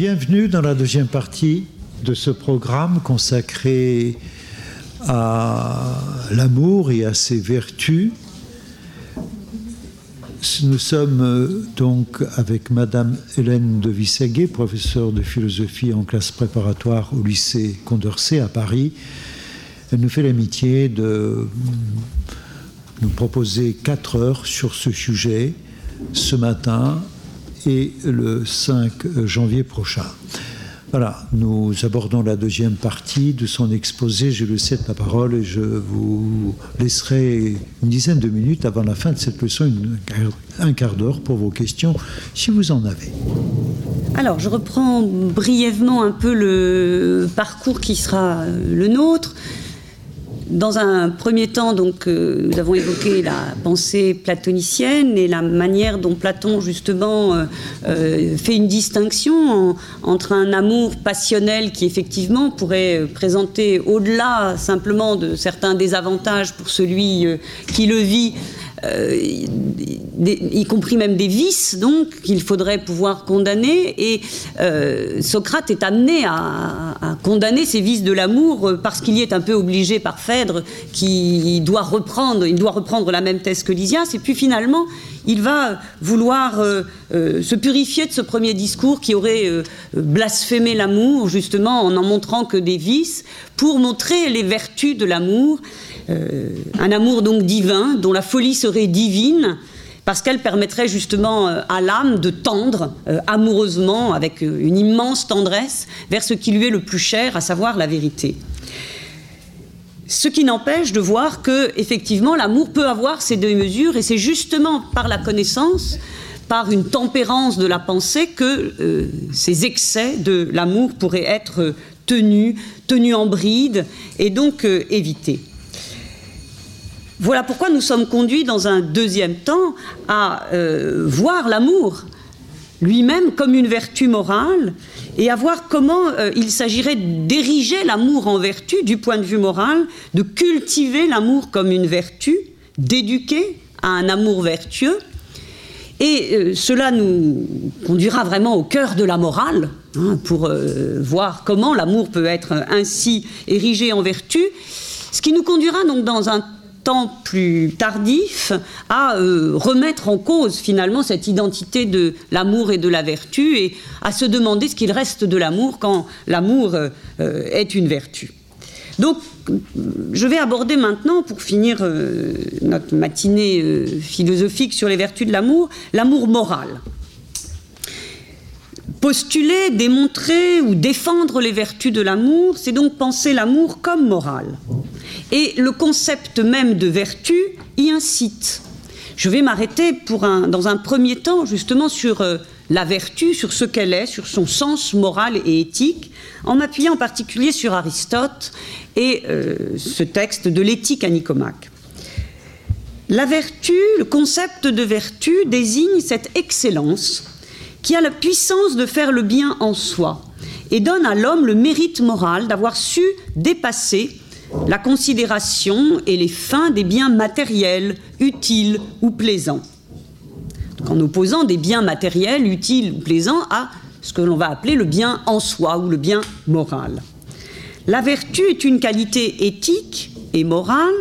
Bienvenue dans la deuxième partie de ce programme consacré à l'amour et à ses vertus. Nous sommes euh, donc avec Madame Hélène de Vissaguet, professeure de philosophie en classe préparatoire au lycée Condorcet à Paris. Elle nous fait l'amitié de nous proposer quatre heures sur ce sujet ce matin et le 5 janvier prochain. Voilà, nous abordons la deuxième partie de son exposé. Je lui cède la parole et je vous laisserai une dizaine de minutes avant la fin de cette leçon, un quart d'heure pour vos questions, si vous en avez. Alors, je reprends brièvement un peu le parcours qui sera le nôtre. Dans un premier temps, donc, euh, nous avons évoqué la pensée platonicienne et la manière dont Platon, justement, euh, euh, fait une distinction entre un amour passionnel qui, effectivement, pourrait présenter, au-delà simplement de certains désavantages pour celui qui le vit, euh, y compris même des vices, donc, qu'il faudrait pouvoir condamner. Et euh, Socrate est amené à, condamner ces vices de l'amour euh, parce qu'il y est un peu obligé par Phèdre, qui doit reprendre, il doit reprendre la même thèse que Lysias. Et puis finalement, il va vouloir se purifier de ce premier discours qui aurait blasphémé l'amour, justement en en montrant que des vices, pour montrer les vertus de l'amour. Euh, un amour donc divin, dont la folie serait divine, parce qu'elle permettrait justement euh, à l'âme de tendre euh, amoureusement, avec une immense tendresse, vers ce qui lui est le plus cher, à savoir la vérité. Ce qui n'empêche de voir que, effectivement, l'amour peut avoir ces deux mesures, et c'est justement par la connaissance, par une tempérance de la pensée, que ces excès de l'amour pourraient être tenus, tenus en bride, et donc évités. Voilà pourquoi nous sommes conduits dans un deuxième temps à euh, voir l'amour lui-même comme une vertu morale et à voir comment euh, il s'agirait d'ériger l'amour en vertu du point de vue moral, de cultiver l'amour comme une vertu, d'éduquer à un amour vertueux. Et euh, cela nous conduira vraiment au cœur de la morale, hein, pour voir comment l'amour peut être ainsi érigé en vertu, ce qui nous conduira donc dans un plus tardif à euh, remettre en cause finalement cette identité de l'amour et de la vertu et à se demander ce qu'il reste de l'amour quand l'amour euh, est une vertu. Donc, je vais aborder maintenant, pour finir euh, notre matinée philosophique sur les vertus de l'amour, l'amour moral. Postuler, démontrer ou défendre les vertus de l'amour, c'est donc penser l'amour comme moral. Et le concept même de vertu y incite. Je vais m'arrêter dans un premier temps justement sur euh, la vertu, sur ce qu'elle est, sur son sens moral et éthique, en m'appuyant en particulier sur Aristote et euh, ce texte de l'éthique à Nicomaque. La vertu, le concept de vertu désigne cette excellence qui a la puissance de faire le bien en soi et donne à l'homme le mérite moral d'avoir su dépasser la considération et les fins des biens matériels, utiles ou plaisants. en opposant des biens matériels, utiles ou plaisants à ce que l'on va appeler le bien en soi ou le bien moral. La vertu est une qualité éthique et morale,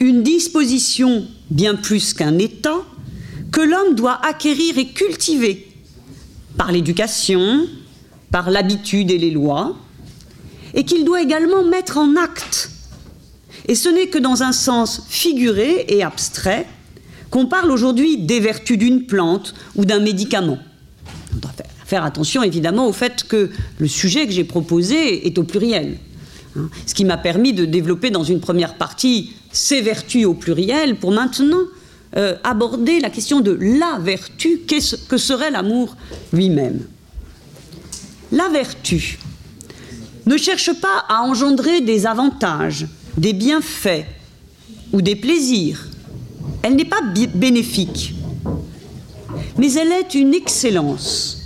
une disposition bien plus qu'un état, que l'homme doit acquérir et cultiver par l'éducation, par l'habitude et les lois, et qu'il doit également mettre en acte et ce n'est que dans un sens figuré et abstrait qu'on parle aujourd'hui des vertus d'une plante ou d'un médicament. On doit faire attention évidemment au fait que le sujet que j'ai proposé est au pluriel. Hein. Ce qui m'a permis de développer dans une première partie ces vertus au pluriel pour maintenant euh, aborder la question de la vertu, que serait l'amour lui-même. La vertu ne cherche pas à engendrer des avantages, des bienfaits ou des plaisirs. Elle n'est pas bénéfique, mais elle est une excellence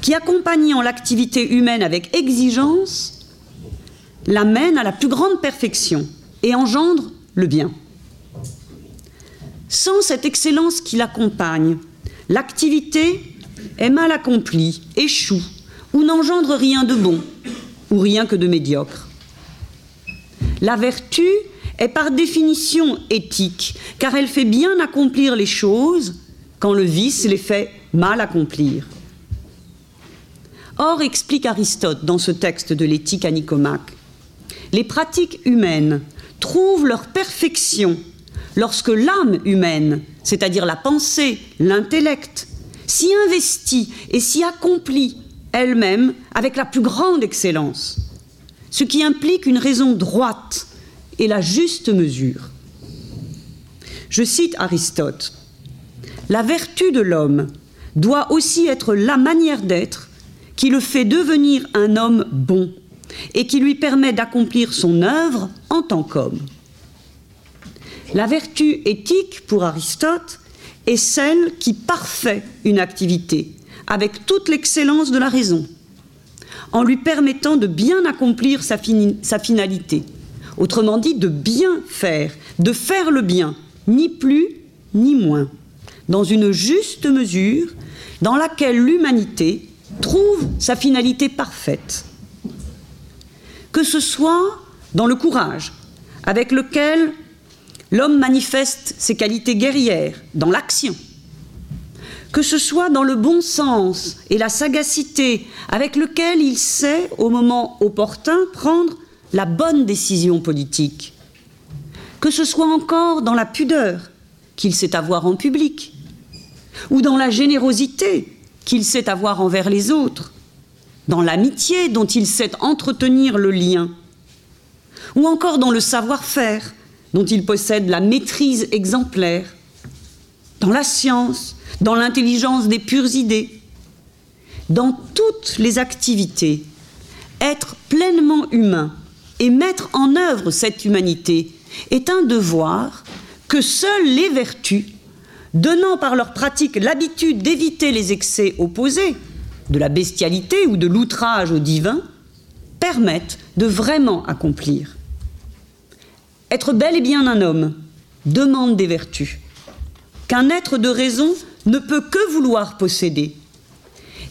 qui, accompagnant l'activité humaine avec exigence, l'amène à la plus grande perfection et engendre le bien. Sans cette excellence qui l'accompagne, l'activité est mal accomplie, échoue ou n'engendre rien de bon, ou rien que de médiocre. La vertu est par définition éthique, car elle fait bien accomplir les choses quand le vice les fait mal accomplir. Or, explique Aristote dans ce texte de l'éthique à Nicomaque, les pratiques humaines trouvent leur perfection lorsque l'âme humaine, c'est-à-dire la pensée, l'intellect, s'y investit et s'y accomplit elle-même avec la plus grande excellence, ce qui implique une raison droite et la juste mesure. Je cite Aristote, La vertu de l'homme doit aussi être la manière d'être qui le fait devenir un homme bon et qui lui permet d'accomplir son œuvre en tant qu'homme. La vertu éthique, pour Aristote, est celle qui parfait une activité avec toute l'excellence de la raison, en lui permettant de bien accomplir sa, finalité, autrement dit de bien faire, de faire le bien, ni plus ni moins, dans une juste mesure dans laquelle l'humanité trouve sa finalité parfaite. Que ce soit dans le courage avec lequel l'homme manifeste ses qualités guerrières, dans l'action, que ce soit dans le bon sens et la sagacité avec lequel il sait, au moment opportun, prendre la bonne décision politique, que ce soit encore dans la pudeur qu'il sait avoir en public, ou dans la générosité qu'il sait avoir envers les autres, dans l'amitié dont il sait entretenir le lien, ou encore dans le savoir-faire dont il possède la maîtrise exemplaire, dans la science, dans l'intelligence des pures idées, dans toutes les activités, être pleinement humain et mettre en œuvre cette humanité est un devoir que seules les vertus donnant par leur pratique l'habitude d'éviter les excès opposés, de la bestialité ou de l'outrage au divin, permettent de vraiment accomplir. Être bel et bien un homme demande des vertus, qu'un être de raison ne peut que vouloir posséder,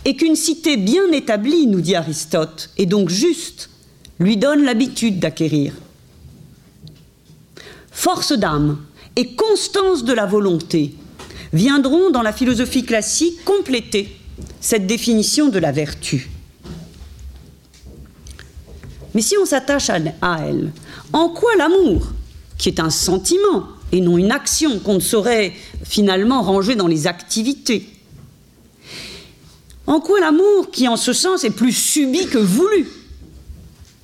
et qu'une cité bien établie, nous dit Aristote, et donc juste, lui donne l'habitude d'acquérir. Force d'âme et constance de la volonté viendront dans la philosophie classique compléter cette définition de la vertu. Mais si on s'attache à elle, en quoi l'amour, qui est un sentiment et non une action qu'on ne saurait finalement ranger dans les activités, en quoi l'amour, qui en ce sens est plus subi que voulu,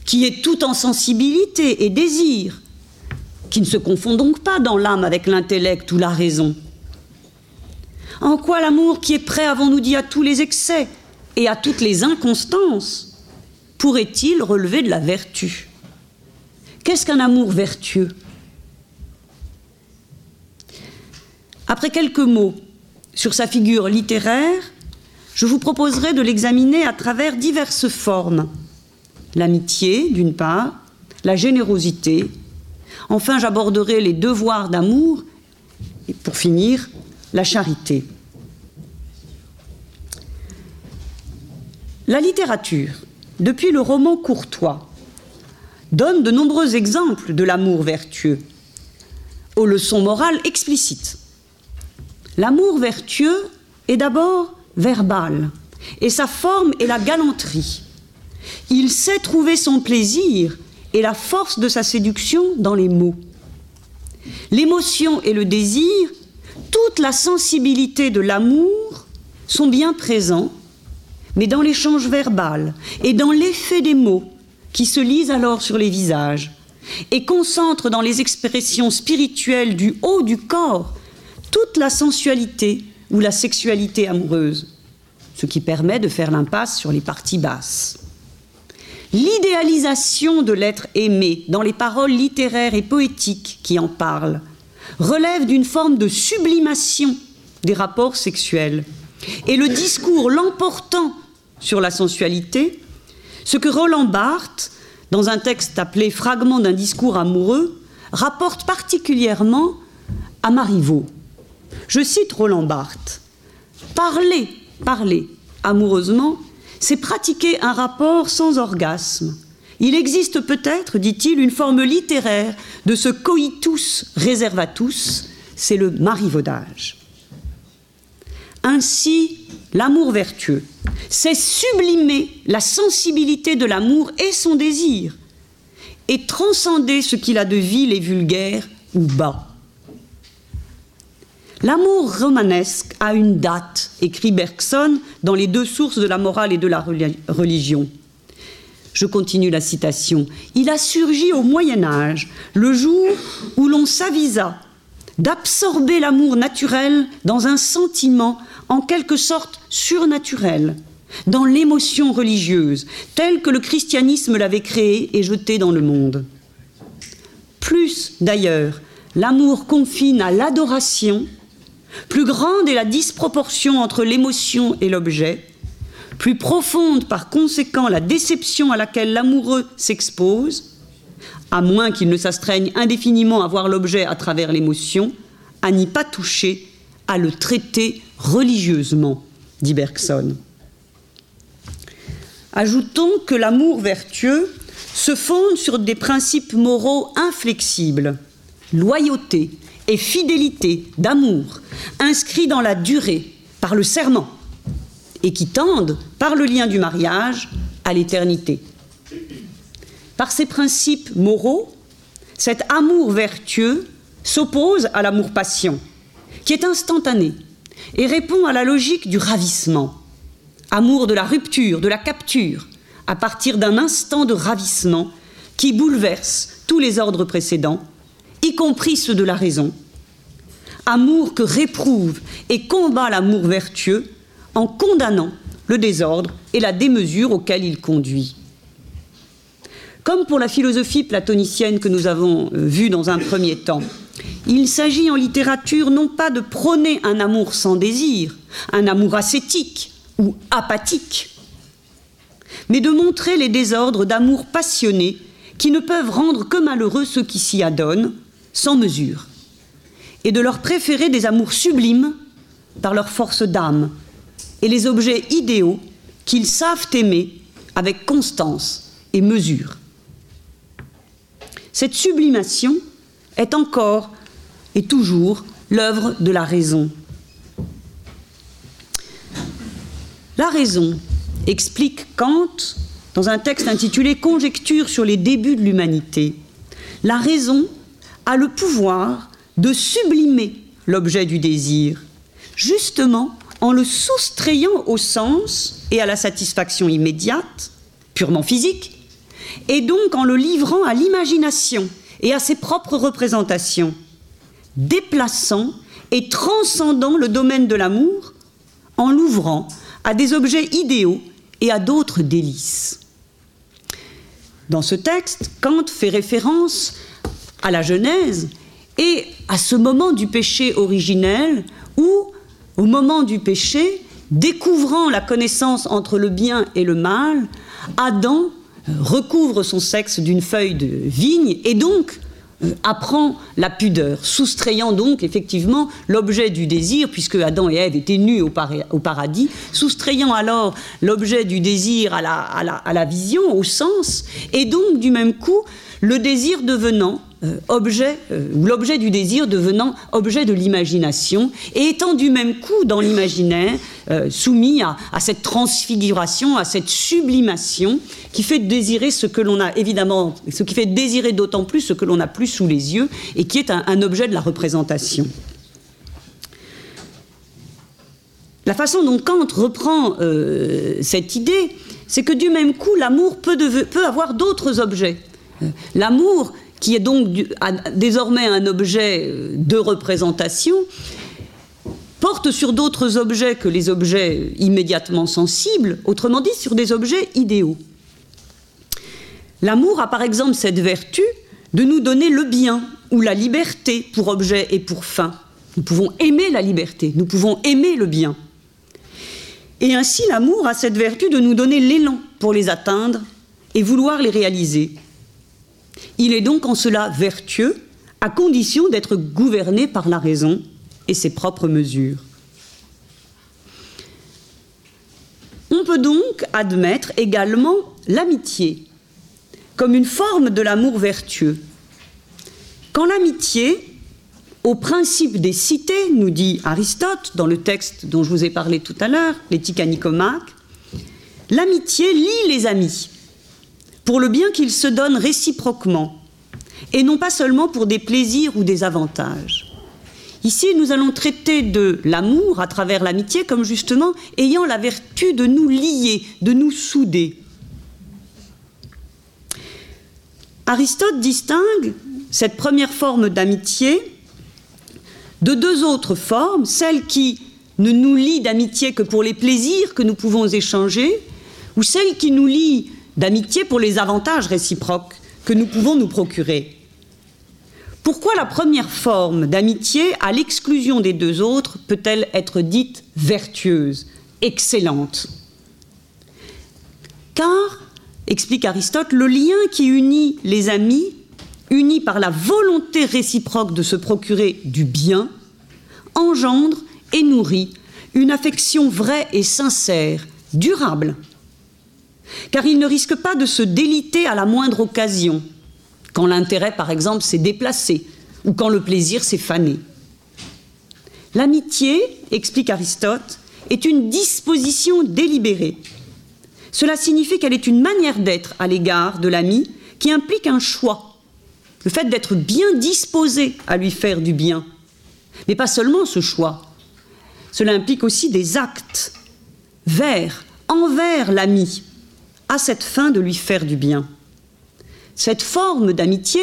qui est tout en sensibilité et désir, qui ne se confond donc pas dans l'âme avec l'intellect ou la raison, en quoi l'amour qui est prêt, avons-nous dit, à tous les excès et à toutes les inconstances, pourrait-il relever de la vertu? Qu'est-ce qu'un amour vertueux? Après quelques mots sur sa figure littéraire, je vous proposerai de l'examiner à travers diverses formes. L'amitié, d'une part, la générosité, enfin j'aborderai les devoirs d'amour, et pour finir, la charité. La littérature, depuis le roman courtois, donne de nombreux exemples de l'amour vertueux, aux leçons morales explicites. L'amour vertueux est d'abord verbal, et sa forme est la galanterie. Il sait trouver son plaisir et la force de sa séduction dans les mots. L'émotion et le désir toute la sensibilité de l'amour sont bien présents, mais dans l'échange verbal et dans l'effet des mots qui se lisent alors sur les visages et concentrent dans les expressions spirituelles du haut du corps toute la sensualité ou la sexualité amoureuse, ce qui permet de faire l'impasse sur les parties basses. L'idéalisation de l'être aimé dans les paroles littéraires et poétiques qui en parlent relève d'une forme de sublimation des rapports sexuels. Et le discours l'emportant sur la sensualité, ce que Roland Barthes, dans un texte appelé Fragment d'un discours amoureux, rapporte particulièrement à Marivaux. Je cite Roland Barthes Parler, parler amoureusement, c'est pratiquer un rapport sans orgasme. Il existe peut-être, dit-il, une forme littéraire de ce coitus reservatus, c'est le marivaudage. Ainsi, l'amour vertueux, c'est sublimer la sensibilité de l'amour et son désir, et transcender ce qu'il a de vil et vulgaire ou bas. L'amour romanesque a une date, écrit Bergson dans les deux sources de la morale et de la religion. Je continue la citation. Il a surgi au Moyen Âge, le jour où l'on s'avisa d'absorber l'amour naturel dans un sentiment en quelque sorte surnaturel, dans l'émotion religieuse, telle que le christianisme l'avait créée et jetée dans le monde. Plus d'ailleurs, l'amour confine à l'adoration plus grande est la disproportion entre l'émotion et l'objet, plus profonde par conséquent la déception à laquelle l'amoureux s'expose, à moins qu'il ne s'astreigne indéfiniment à voir l'objet à travers l'émotion, à n'y pas toucher, à le traiter religieusement, dit Bergson. Ajoutons que l'amour vertueux se fonde sur des principes moraux inflexibles, loyauté, et fidélité, d'amour, inscrits dans la durée par le serment et qui tendent, par le lien du mariage, à l'éternité. Par ces principes moraux, cet amour vertueux s'oppose à l'amour-passion, qui est instantané et répond à la logique du ravissement. Amour de la rupture, de la capture, à partir d'un instant de ravissement qui bouleverse tous les ordres précédents y compris ceux de la raison. Amour que réprouve et combat l'amour vertueux en condamnant le désordre et la démesure auquel il conduit. Comme pour la philosophie platonicienne que nous avons euh, vue dans un premier temps, il s'agit en littérature non pas de prôner un amour sans désir, un amour ascétique ou apathique, mais de montrer les désordres d'amour passionné qui ne peuvent rendre que malheureux ceux qui s'y adonnent, sans mesure, et de leur préférer des amours sublimes par leur force d'âme, et les objets idéaux qu'ils savent aimer avec constance et mesure. Cette sublimation est encore et toujours l'œuvre de la raison. La raison, explique Kant dans un texte intitulé Conjecture sur les débuts de l'humanité. La raison a le pouvoir de sublimer l'objet du désir, justement en le soustrayant au sens et à la satisfaction immédiate, purement physique, et donc en le livrant à l'imagination et à ses propres représentations, déplaçant et transcendant le domaine de l'amour en l'ouvrant à des objets idéaux et à d'autres délices. Dans ce texte, Kant fait référence à la Genèse et à ce moment du péché originel où, au moment du péché, découvrant la connaissance entre le bien et le mal, Adam recouvre son sexe d'une feuille de vigne et donc euh, apprend la pudeur, soustrayant donc effectivement l'objet du désir, puisque Adam et Ève étaient nus au, paradis, soustrayant alors l'objet du désir à la, à la, vision, au sens, et donc du même coup le désir devenant euh, objet, euh, ou l'objet du désir devenant objet de l'imagination, et étant du même coup dans l'imaginaire euh, soumis à, cette transfiguration, à cette sublimation qui fait désirer ce que l'on a évidemment, ce qui fait désirer d'autant plus ce que l'on n'a plus sous les yeux et qui est un, objet de la représentation. La façon dont Kant reprend cette idée, c'est que du même coup, l'amour peut, peut avoir d'autres objets. L'amour qui est donc désormais un objet euh, de représentation, porte sur d'autres objets que les objets immédiatement sensibles, autrement dit sur des objets idéaux. L'amour a par exemple cette vertu de nous donner le bien ou la liberté pour objet et pour fin. Nous pouvons aimer la liberté, nous pouvons aimer le bien. Et ainsi l'amour a cette vertu de nous donner l'élan pour les atteindre et vouloir les réaliser. Il est donc en cela vertueux, à condition d'être gouverné par la raison et ses propres mesures. On peut donc admettre également l'amitié comme une forme de l'amour vertueux. Quand l'amitié, au principe des cités, nous dit Aristote dans le texte dont je vous ai parlé tout à l'heure, l'éthique à Nicomaque, l'amitié lie les amis pour le bien qu'ils se donnent réciproquement et non pas seulement pour des plaisirs ou des avantages. Ici, nous allons traiter de l'amour à travers l'amitié comme justement ayant la vertu de nous lier, de nous souder. Aristote distingue cette première forme d'amitié de deux autres formes, celle qui ne nous lie d'amitié que pour les plaisirs que nous pouvons échanger, ou celle qui nous lie d'amitié pour les avantages réciproques que nous pouvons nous procurer. Pourquoi la première forme d'amitié, à l'exclusion des deux autres, peut-elle être dite vertueuse, excellente? Car, explique Aristote, le lien qui unit les amis, unis par la volonté réciproque de se procurer du bien, engendre et nourrit une affection vraie et sincère, durable. Car il ne risque pas de se déliter à la moindre occasion, quand l'intérêt, par exemple, s'est déplacé ou quand le plaisir s'est fané. L'amitié, explique Aristote, est une disposition délibérée. Cela signifie qu'elle est une manière d'être à l'égard de l'ami qui implique un choix, le fait d'être bien disposé à lui faire du bien. Mais pas seulement ce choix, cela implique aussi des actes vers, envers l'ami, à cette fin de lui faire du bien. Cette forme d'amitié,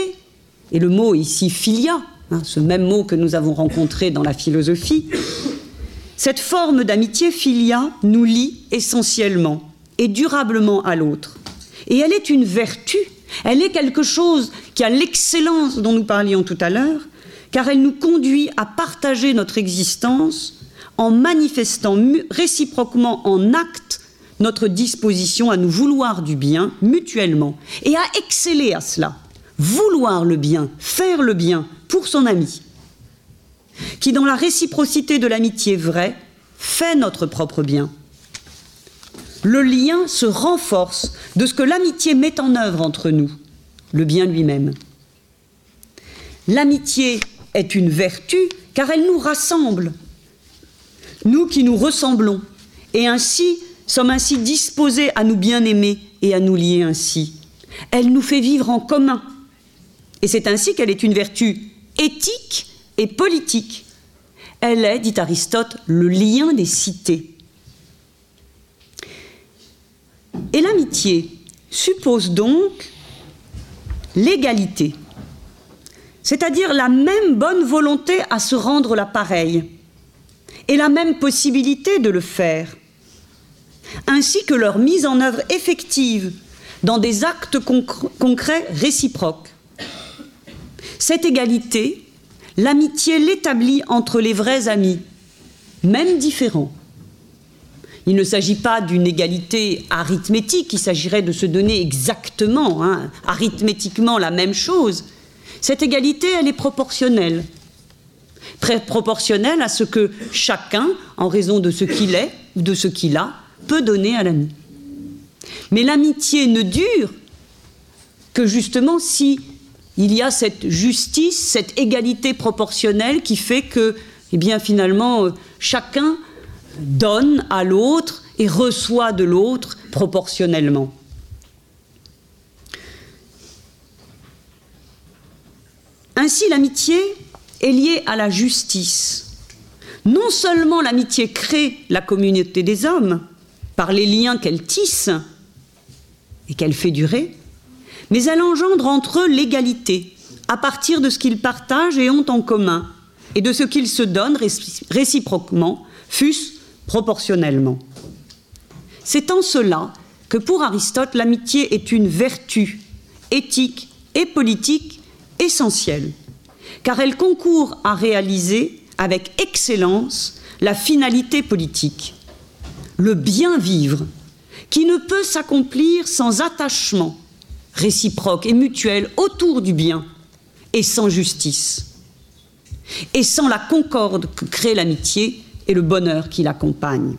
et le mot ici filia, hein, ce même mot que nous avons rencontré dans la philosophie, cette forme d'amitié filia nous lie essentiellement et durablement à l'autre. Et elle est une vertu, elle est quelque chose qui a l'excellence dont nous parlions tout à l'heure, car elle nous conduit à partager notre existence en manifestant réciproquement en acte notre disposition à nous vouloir du bien mutuellement et à exceller à cela, vouloir le bien, faire le bien pour son ami, qui dans la réciprocité de l'amitié vraie fait notre propre bien. Le lien se renforce de ce que l'amitié met en œuvre entre nous, le bien lui-même. L'amitié est une vertu car elle nous rassemble, nous qui nous ressemblons, et ainsi sommes ainsi disposés à nous bien aimer et à nous lier ainsi. Elle nous fait vivre en commun. Et c'est ainsi qu'elle est une vertu éthique et politique. Elle est, dit Aristote, le lien des cités. Et l'amitié suppose donc l'égalité, c'est-à-dire la même bonne volonté à se rendre la pareille et la même possibilité de le faire ainsi que leur mise en œuvre effective dans des actes concrets réciproques. Cette égalité, l'amitié l'établit entre les vrais amis, même différents. Il ne s'agit pas d'une égalité arithmétique, il s'agirait de se donner exactement, hein, arithmétiquement la même chose. Cette égalité, elle est proportionnelle. Très proportionnelle à ce que chacun, en raison de ce qu'il est ou de ce qu'il a, peut donner à l'ami. Mais l'amitié ne dure que justement si il y a cette justice, cette égalité proportionnelle qui fait que, eh bien, finalement, euh, chacun donne à l'autre et reçoit de l'autre proportionnellement. Ainsi, l'amitié est liée à la justice. Non seulement l'amitié crée la communauté des hommes, par les liens qu'elle tisse et qu'elle fait durer, mais elle engendre entre eux l'égalité, à partir de ce qu'ils partagent et ont en commun, et de ce qu'ils se donnent réciproquement, fût-ce proportionnellement. C'est en cela que pour Aristote, l'amitié est une vertu éthique et politique essentielle, car elle concourt à réaliser avec excellence la finalité politique, le bien vivre, qui ne peut s'accomplir sans attachement réciproque et mutuel autour du bien et sans justice, et sans la concorde que crée l'amitié et le bonheur qui l'accompagne.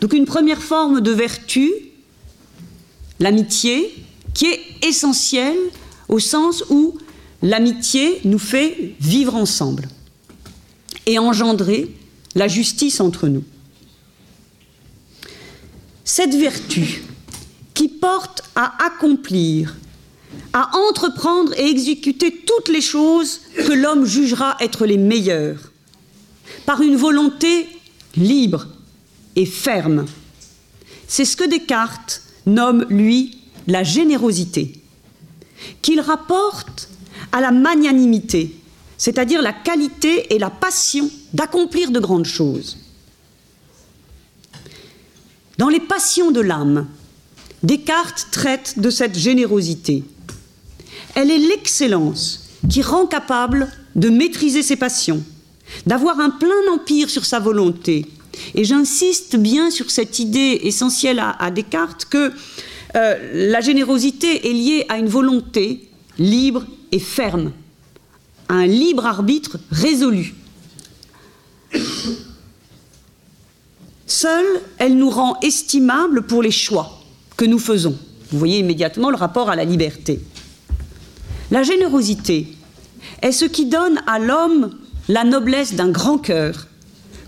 Donc une première forme de vertu, l'amitié, qui est essentielle au sens où l'amitié nous fait vivre ensemble et engendrer la justice entre nous. Cette vertu qui porte à accomplir, à entreprendre et exécuter toutes les choses que l'homme jugera être les meilleures, par une volonté libre et ferme. C'est ce que Descartes nomme, lui, la générosité, qu'il rapporte à la magnanimité, c'est-à-dire la qualité et la passion d'accomplir de grandes choses. Dans les passions de l'âme, Descartes traite de cette générosité. Elle est l'excellence qui rend capable de maîtriser ses passions, d'avoir un plein empire sur sa volonté. Et j'insiste bien sur cette idée essentielle à, Descartes que euh, la générosité est liée à une volonté libre et ferme, un libre arbitre résolu. Seule, elle nous rend estimables pour les choix que nous faisons. Vous voyez immédiatement le rapport à la liberté. La générosité est ce qui donne à l'homme la noblesse d'un grand cœur,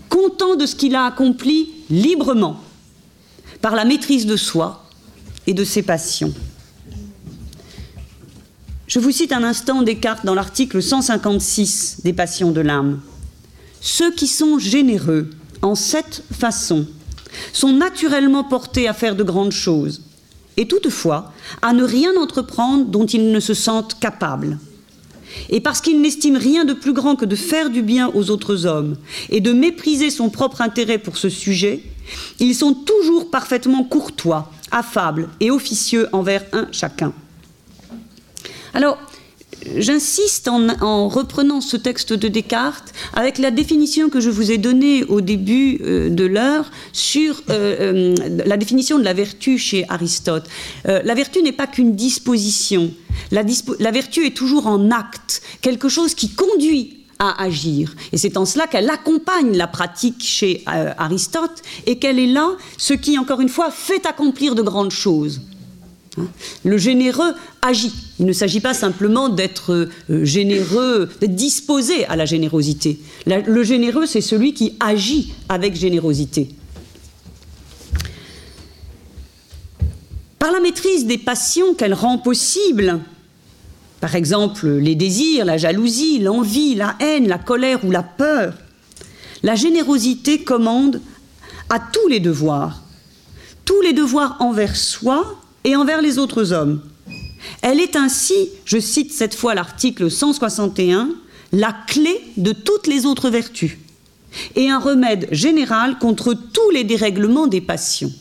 content de ce qu'il a accompli librement, par la maîtrise de soi et de ses passions. Je vous cite un instant Descartes dans l'article 156 des Passions de l'âme. Ceux qui sont généreux en cette façon sont naturellement portés à faire de grandes choses, et toutefois à ne rien entreprendre dont ils ne se sentent capables. Et parce qu'ils n'estiment rien de plus grand que de faire du bien aux autres hommes et de mépriser son propre intérêt pour ce sujet, ils sont toujours parfaitement courtois, affables et officieux envers un chacun. Alors, J'insiste en, reprenant ce texte de Descartes avec la définition que je vous ai donnée au début euh, de l'heure sur euh, euh, la définition de la vertu chez Aristote. la vertu n'est pas qu'une disposition. La, la vertu est toujours en acte, quelque chose qui conduit à agir. Et c'est en cela qu'elle accompagne la pratique chez Aristote et qu'elle est là, ce qui, encore une fois, fait accomplir de grandes choses. Hein? Le généreux agit. Il ne s'agit pas simplement d'être euh, généreux, d'être disposé à la générosité. le généreux, c'est celui qui agit avec générosité. Par la maîtrise des passions qu'elle rend possibles, par exemple les désirs, la jalousie, l'envie, la haine, la colère ou la peur, la générosité commande à tous les devoirs, tous les devoirs envers soi et envers les autres hommes. Elle est ainsi, je cite cette fois l'article 161, la clé de toutes les autres vertus et un remède général contre tous les dérèglements des passions.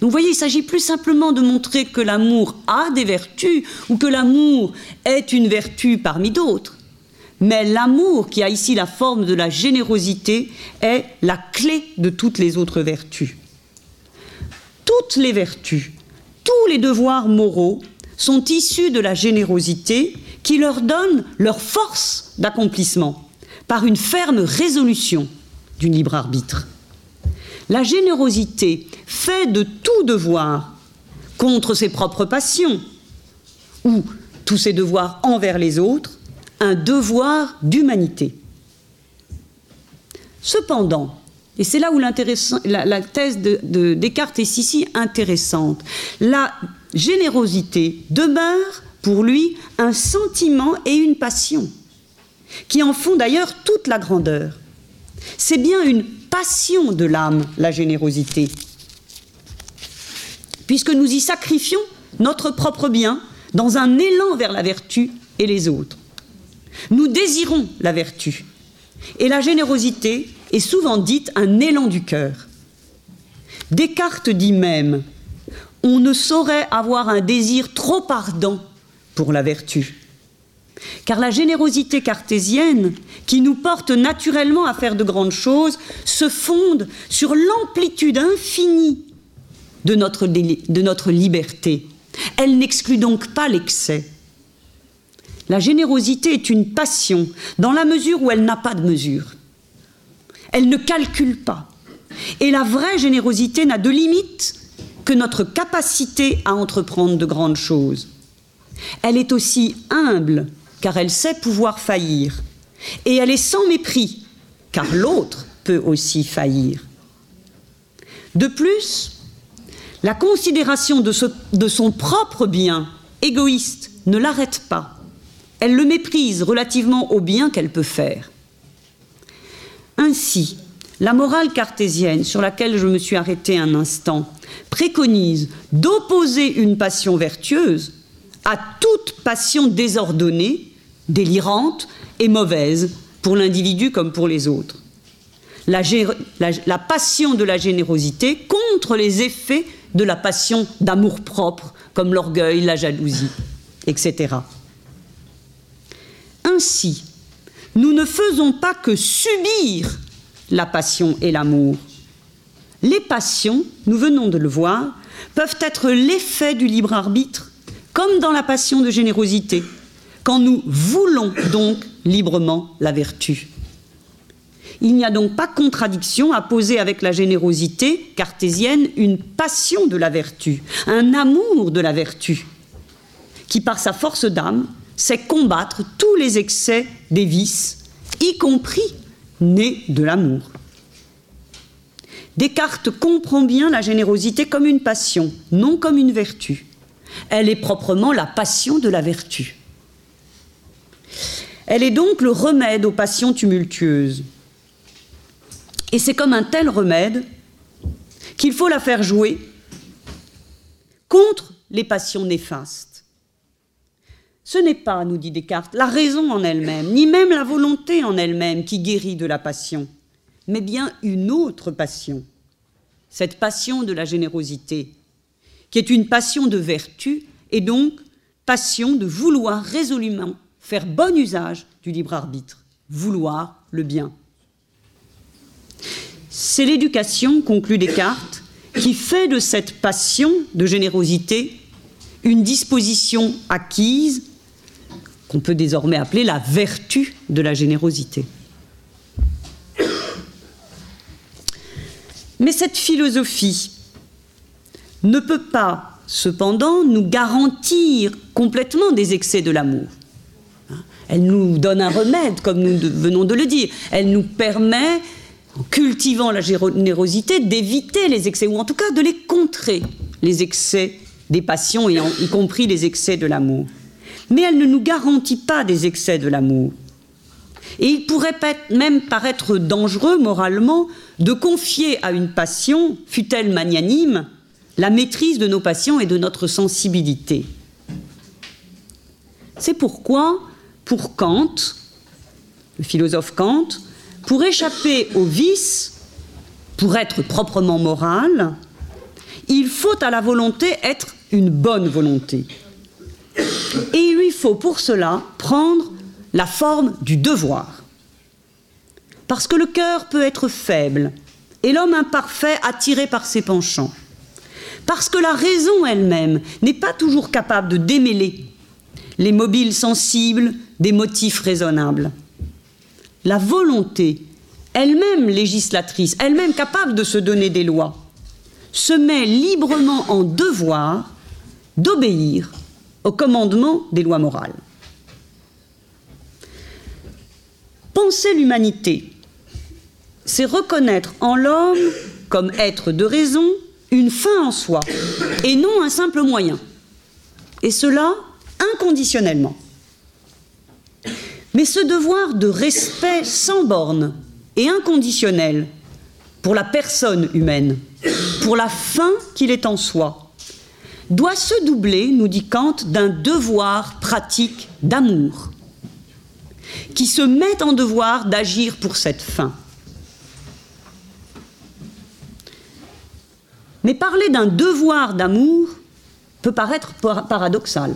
Donc vous voyez, il s'agit plus simplement de montrer que l'amour a des vertus ou que l'amour est une vertu parmi d'autres. Mais l'amour, qui a ici la forme de la générosité, est la clé de toutes les autres vertus. Toutes les vertus tous les devoirs moraux sont issus de la générosité qui leur donne leur force d'accomplissement par une ferme résolution du libre arbitre. La générosité fait de tout devoir contre ses propres passions ou tous ses devoirs envers les autres un devoir d'humanité. Cependant, et c'est là où la, thèse de, Descartes est ici intéressante. La générosité demeure pour lui un sentiment et une passion, qui en font d'ailleurs toute la grandeur. C'est bien une passion de l'âme, la générosité, puisque nous y sacrifions notre propre bien dans un élan vers la vertu et les autres. Nous désirons la vertu, et la générosité est souvent dite un élan du cœur. Descartes dit même On ne saurait avoir un désir trop ardent pour la vertu. Car la générosité cartésienne, qui nous porte naturellement à faire de grandes choses, se fonde sur l'amplitude infinie de notre, liberté. Elle n'exclut donc pas l'excès. La générosité est une passion dans la mesure où elle n'a pas de mesure. Elle ne calcule pas. Et la vraie générosité n'a de limite que notre capacité à entreprendre de grandes choses. Elle est aussi humble, car elle sait pouvoir faillir. Et elle est sans mépris, car l'autre peut aussi faillir. De plus, la considération de, de son propre bien égoïste ne l'arrête pas. Elle le méprise relativement au bien qu'elle peut faire. Ainsi, la morale cartésienne, sur laquelle je me suis arrêtée un instant, préconise d'opposer une passion vertueuse à toute passion désordonnée, délirante et mauvaise pour l'individu comme pour les autres. La, passion de la générosité contre les effets de la passion d'amour-propre, comme l'orgueil, la jalousie, etc. Ainsi, nous ne faisons pas que subir la passion et l'amour. Les passions, nous venons de le voir, peuvent être l'effet du libre arbitre, comme dans la passion de générosité, quand nous voulons donc librement la vertu. Il n'y a donc pas contradiction à poser avec la générosité cartésienne une passion de la vertu, un amour de la vertu, qui par sa force d'âme sait combattre tous les excès des vices, y compris nés de l'amour. Descartes comprend bien la générosité comme une passion, non comme une vertu. Elle est proprement la passion de la vertu. Elle est donc le remède aux passions tumultueuses. Et c'est comme un tel remède qu'il faut la faire jouer contre les passions néfastes. Ce n'est pas, nous dit Descartes, la raison en elle-même, ni même la volonté en elle-même qui guérit de la passion mais bien une autre passion, cette passion de la générosité, qui est une passion de vertu et donc passion de vouloir résolument faire bon usage du libre arbitre, vouloir le bien. C'est l'éducation, conclut Descartes, qui fait de cette passion de générosité une disposition acquise qu'on peut désormais appeler la vertu de la générosité. Mais cette philosophie ne peut pas, cependant, nous garantir complètement des excès de l'amour. Elle nous donne un remède, comme nous venons de le dire. Elle nous permet, en cultivant la générosité, d'éviter les excès, ou en tout cas de les contrer, les excès des passions, y compris les excès de l'amour. Mais elle ne nous garantit pas des excès de l'amour. Et il pourrait même paraître dangereux moralement de confier à une passion, fût-elle magnanime, la maîtrise de nos passions et de notre sensibilité. C'est pourquoi, pour Kant, le philosophe Kant, pour échapper au vice, pour être proprement moral, il faut à la volonté être une bonne volonté. Et il lui faut pour cela prendre la forme du devoir. Parce que le cœur peut être faible et l'homme imparfait attiré par ses penchants. Parce que la raison elle-même n'est pas toujours capable de démêler les mobiles sensibles des motifs raisonnables. La volonté, elle-même législatrice, elle-même capable de se donner des lois, se met librement en devoir d'obéir au commandement des lois morales. Penser l'humanité, c'est reconnaître en l'homme, comme être de raison, une fin en soi, et non un simple moyen. Et cela inconditionnellement. Mais ce devoir de respect sans borne et inconditionnel pour la personne humaine, pour la fin qu'il est en soi, doit se doubler, nous dit Kant, d'un devoir pratique d'amour qui se mettent en devoir d'agir pour cette fin. Mais parler d'un devoir d'amour peut paraître paradoxal.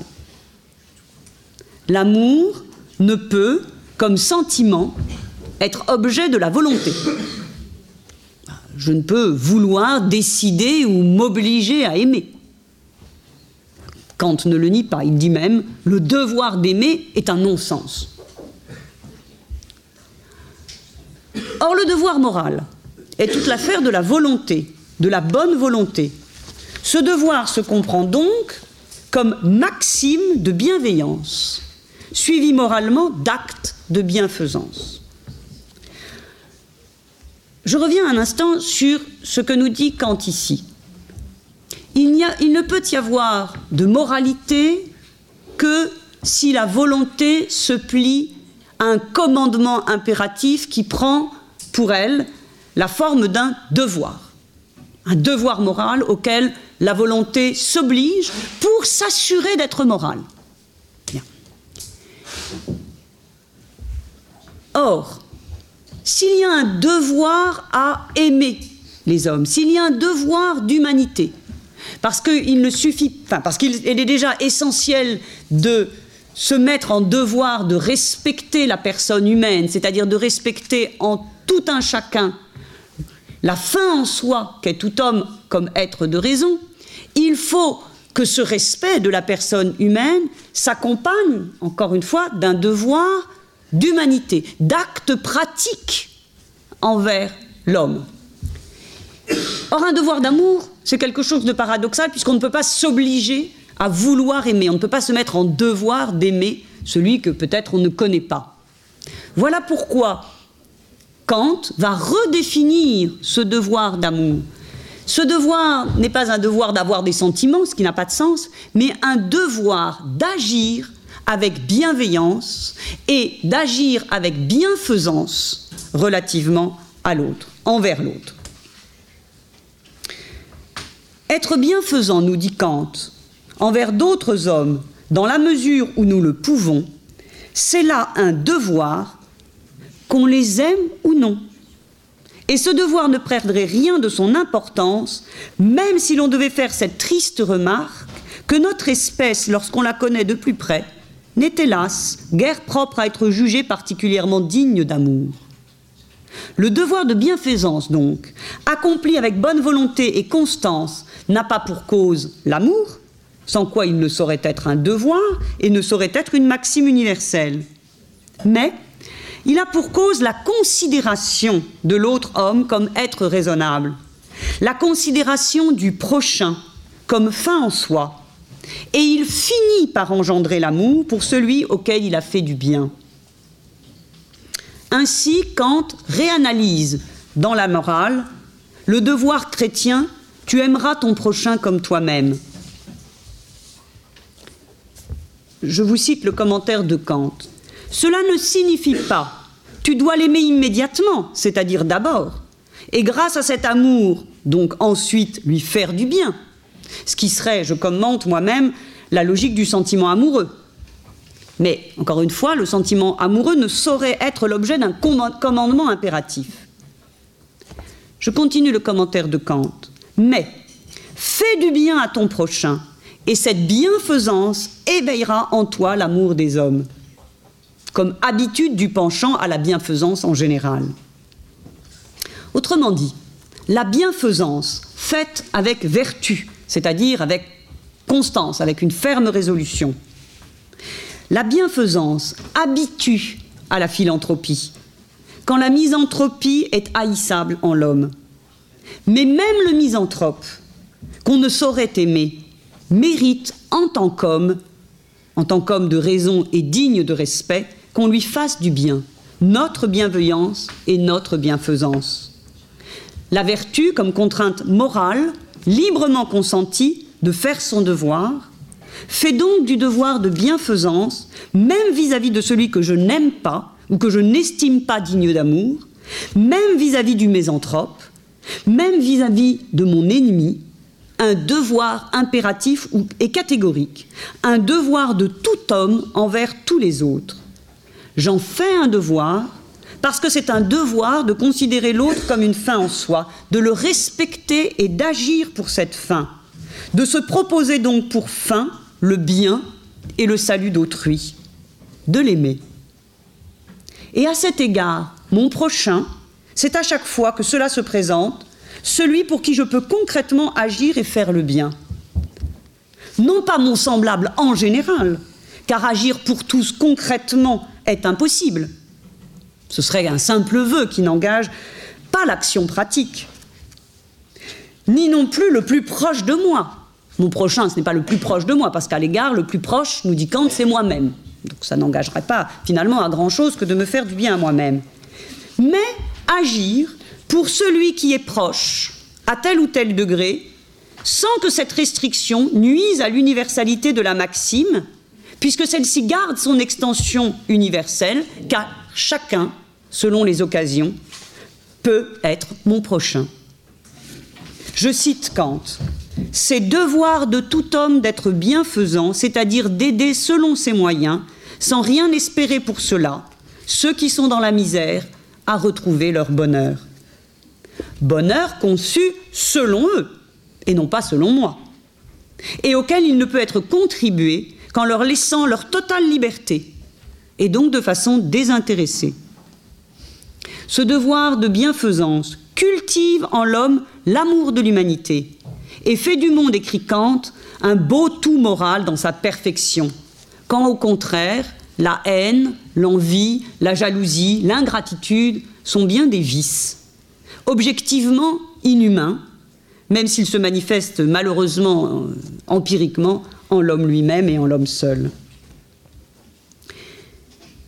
L'amour ne peut, comme sentiment, être objet de la volonté. Je ne peux vouloir décider ou m'obliger à aimer. Kant ne le nie pas, il dit même le devoir d'aimer est un non-sens. Or, le devoir moral est toute l'affaire de la volonté, de la bonne volonté. Ce devoir se comprend donc comme maxime de bienveillance, suivi moralement d'actes de bienfaisance. Je reviens un instant sur ce que nous dit Kant ici. Il, ne peut y avoir de moralité que si la volonté se plie à un commandement impératif qui prend pour elle la forme d'un devoir, un devoir moral auquel la volonté s'oblige pour s'assurer d'être morale. Or, s'il y a un devoir à aimer les hommes, s'il y a un devoir d'humanité, parce qu'il ne suffit, parce qu'il est déjà essentiel de se mettre en devoir de respecter la personne humaine, c'est-à-dire de respecter en tout un chacun la fin en soi qu'est tout homme comme être de raison, il faut que ce respect de la personne humaine s'accompagne, encore une fois, d'un devoir d'humanité, d'actes pratiques envers l'homme. Or, un devoir d'amour, c'est quelque chose de paradoxal puisqu'on ne peut pas s'obliger à vouloir aimer, on ne peut pas se mettre en devoir d'aimer celui que peut-être on ne connaît pas. Voilà pourquoi Kant va redéfinir ce devoir d'amour. Ce devoir n'est pas un devoir d'avoir des sentiments, ce qui n'a pas de sens, mais un devoir d'agir avec bienveillance et d'agir avec bienfaisance relativement à l'autre, envers l'autre. Être bienfaisant, nous dit Kant, envers d'autres hommes, dans la mesure où nous le pouvons, c'est là un devoir, qu'on les aime ou non. Et ce devoir ne perdrait rien de son importance, même si l'on devait faire cette triste remarque que notre espèce, lorsqu'on la connaît de plus près, n'est hélas guère propre à être jugée particulièrement digne d'amour. Le devoir de bienfaisance, donc, accompli avec bonne volonté et constance, n'a pas pour cause l'amour, sans quoi il ne saurait être un devoir et ne saurait être une maxime universelle. Mais il a pour cause la considération de l'autre homme comme être raisonnable, la considération du prochain comme fin en soi, et il finit par engendrer l'amour pour celui auquel il a fait du bien. Ainsi, Kant réanalyse dans la morale le devoir chrétien tu aimeras ton prochain comme toi-même. Je vous cite le commentaire de Kant. Cela ne signifie pas tu dois l'aimer immédiatement, c'est-à-dire d'abord, et grâce à cet amour, donc ensuite lui faire du bien. Ce qui serait, je commente moi-même, la logique du sentiment amoureux. Mais, encore une fois, le sentiment amoureux ne saurait être l'objet d'un commandement impératif. Je continue le commentaire de Kant. Mais fais du bien à ton prochain, et cette bienfaisance éveillera en toi l'amour des hommes, comme habitude du penchant à la bienfaisance en général. Autrement dit, la bienfaisance faite avec vertu, c'est-à-dire avec constance, avec une ferme résolution, la bienfaisance habitue à la philanthropie, quand la misanthropie est haïssable en l'homme. Mais même le misanthrope, qu'on ne saurait aimer, mérite en tant qu'homme, en tant qu'homme de raison et digne de respect, qu'on lui fasse du bien, notre bienveillance et notre bienfaisance. La vertu comme contrainte morale, librement consentie de faire son devoir, fait donc du devoir de bienfaisance, même vis-à-vis de celui que je n'aime pas ou que je n'estime pas digne d'amour, même vis-à-vis -vis du mésanthrope, même vis-à-vis de mon ennemi, un devoir impératif et catégorique, un devoir de tout homme envers tous les autres. J'en fais un devoir parce que c'est un devoir de considérer l'autre comme une fin en soi, de le respecter et d'agir pour cette fin, de se proposer donc pour fin le bien et le salut d'autrui, de l'aimer. Et à cet égard, mon prochain, c'est à chaque fois que cela se présente, celui pour qui je peux concrètement agir et faire le bien. Non pas mon semblable en général, car agir pour tous concrètement est impossible. Ce serait un simple vœu qui n'engage pas l'action pratique, ni non plus le plus proche de moi. Mon prochain, ce n'est pas le plus proche de moi, parce qu'à l'égard, le plus proche, nous dit Kant, c'est moi-même. Donc ça n'engagerait pas finalement à grand-chose que de me faire du bien à moi-même. Mais agir pour celui qui est proche, à tel ou tel degré, sans que cette restriction nuise à l'universalité de la maxime, puisque celle-ci garde son extension universelle, car chacun, selon les occasions, peut être mon prochain. Je cite Kant. C'est devoir de tout homme d'être bienfaisant, c'est-à-dire d'aider selon ses moyens, sans rien espérer pour cela, ceux qui sont dans la misère à retrouver leur bonheur. Bonheur conçu selon eux, et non pas selon moi, et auquel il ne peut être contribué qu'en leur laissant leur totale liberté, et donc de façon désintéressée. Ce devoir de bienfaisance cultive en l'homme l'amour de l'humanité et fait du monde, écrit Kant, un beau tout moral dans sa perfection, quand au contraire, la haine, l'envie, la jalousie, l'ingratitude sont bien des vices, objectivement inhumains, même s'ils se manifestent malheureusement euh, empiriquement en l'homme lui-même et en l'homme seul.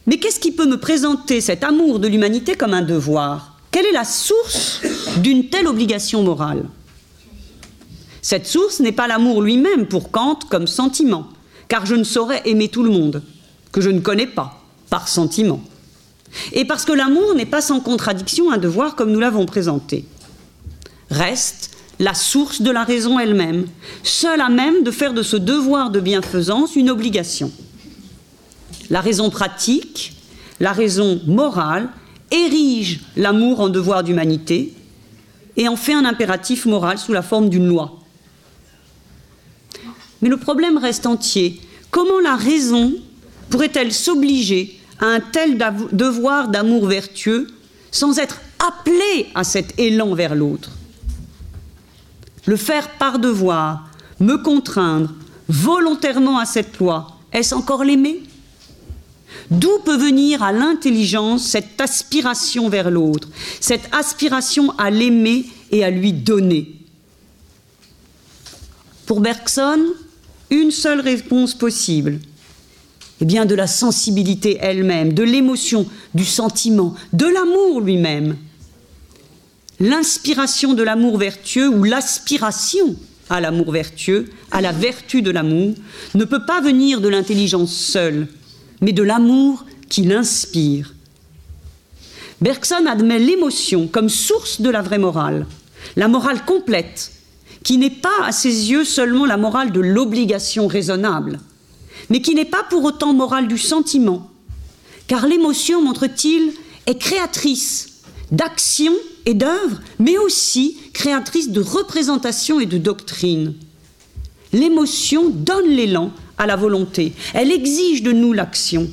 Mais qu'est-ce qui peut me présenter cet amour de l'humanité comme un devoir? Quelle est la source d'une telle obligation morale? Cette source n'est pas l'amour lui-même pour Kant comme sentiment, car je ne saurais aimer tout le monde, que je ne connais pas, par sentiment. Et parce que l'amour n'est pas sans contradiction un devoir comme nous l'avons présenté. Reste la source de la raison elle-même, seule à même de faire de ce devoir de bienfaisance une obligation. La raison pratique, la raison morale, érige l'amour en devoir d'humanité et en fait un impératif moral sous la forme d'une loi. Mais le problème reste entier. Comment la raison pourrait-elle s'obliger à un tel devoir d'amour vertueux sans être appelée à cet élan vers l'autre? Le faire par devoir, me contraindre volontairement à cette loi, est-ce encore l'aimer? D'où peut venir à l'intelligence cette aspiration vers l'autre, cette aspiration à l'aimer et à lui donner? Pour Bergson, une seule réponse possible. Eh bien, de la sensibilité elle-même, de l'émotion, du sentiment, de l'amour lui-même. L'inspiration de l'amour vertueux ou l'aspiration à l'amour vertueux, à la vertu de l'amour, ne peut pas venir de l'intelligence seule, mais de l'amour qui l'inspire. Bergson admet l'émotion comme source de la vraie morale, la morale complète, qui n'est pas à ses yeux seulement la morale de l'obligation raisonnable, mais qui n'est pas pour autant morale du sentiment, car l'émotion, montre-t-il, est créatrice d'action et d'œuvre, mais aussi créatrice de représentation et de doctrine. L'émotion donne l'élan à la volonté. Elle exige de nous l'action.